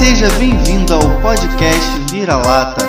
Seja bem-vindo ao podcast Vira-Lata.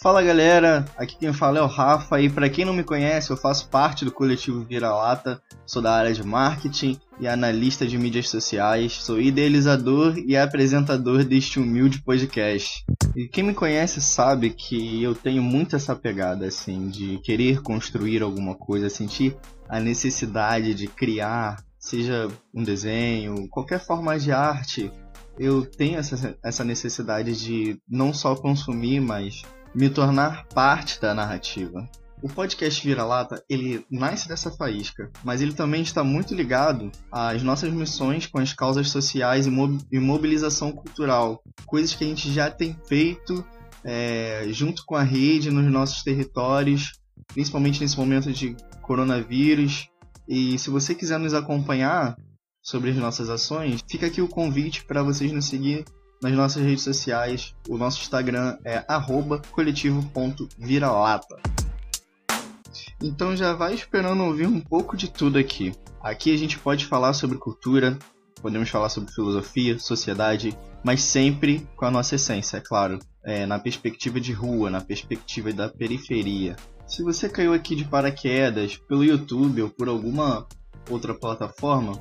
Fala galera, aqui quem fala é o Rafa e para quem não me conhece, eu faço parte do coletivo Vira-Lata, sou da área de marketing e analista de mídias sociais, sou idealizador e apresentador deste humilde podcast. E quem me conhece sabe que eu tenho muito essa pegada assim de querer construir alguma coisa, sentir a necessidade de criar, seja um desenho, qualquer forma de arte, eu tenho essa, essa necessidade de não só consumir, mas me tornar parte da narrativa. O podcast Vira-Lata, ele nasce dessa faísca, mas ele também está muito ligado às nossas missões com as causas sociais e mobilização cultural, coisas que a gente já tem feito é, junto com a rede nos nossos territórios, principalmente nesse momento de coronavírus. E se você quiser nos acompanhar sobre as nossas ações, fica aqui o convite para vocês nos seguir nas nossas redes sociais. O nosso Instagram é coletivo.viralata. Então já vai esperando ouvir um pouco de tudo aqui. Aqui a gente pode falar sobre cultura, podemos falar sobre filosofia, sociedade, mas sempre com a nossa essência, é claro. É, na perspectiva de rua, na perspectiva da periferia. Se você caiu aqui de paraquedas pelo YouTube ou por alguma outra plataforma,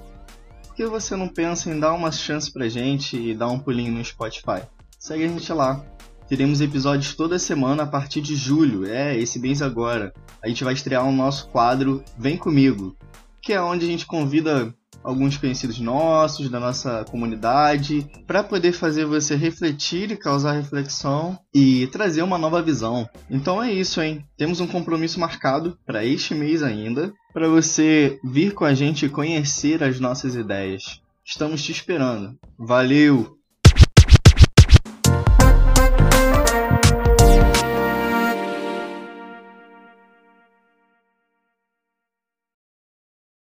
por que você não pensa em dar uma chance pra gente e dar um pulinho no Spotify? Segue a gente lá. Teremos episódios toda semana a partir de julho, é, esse mês agora. A gente vai estrear o um nosso quadro Vem Comigo, que é onde a gente convida alguns conhecidos nossos, da nossa comunidade, para poder fazer você refletir e causar reflexão e trazer uma nova visão. Então é isso, hein? Temos um compromisso marcado para este mês ainda, para você vir com a gente e conhecer as nossas ideias. Estamos te esperando. Valeu!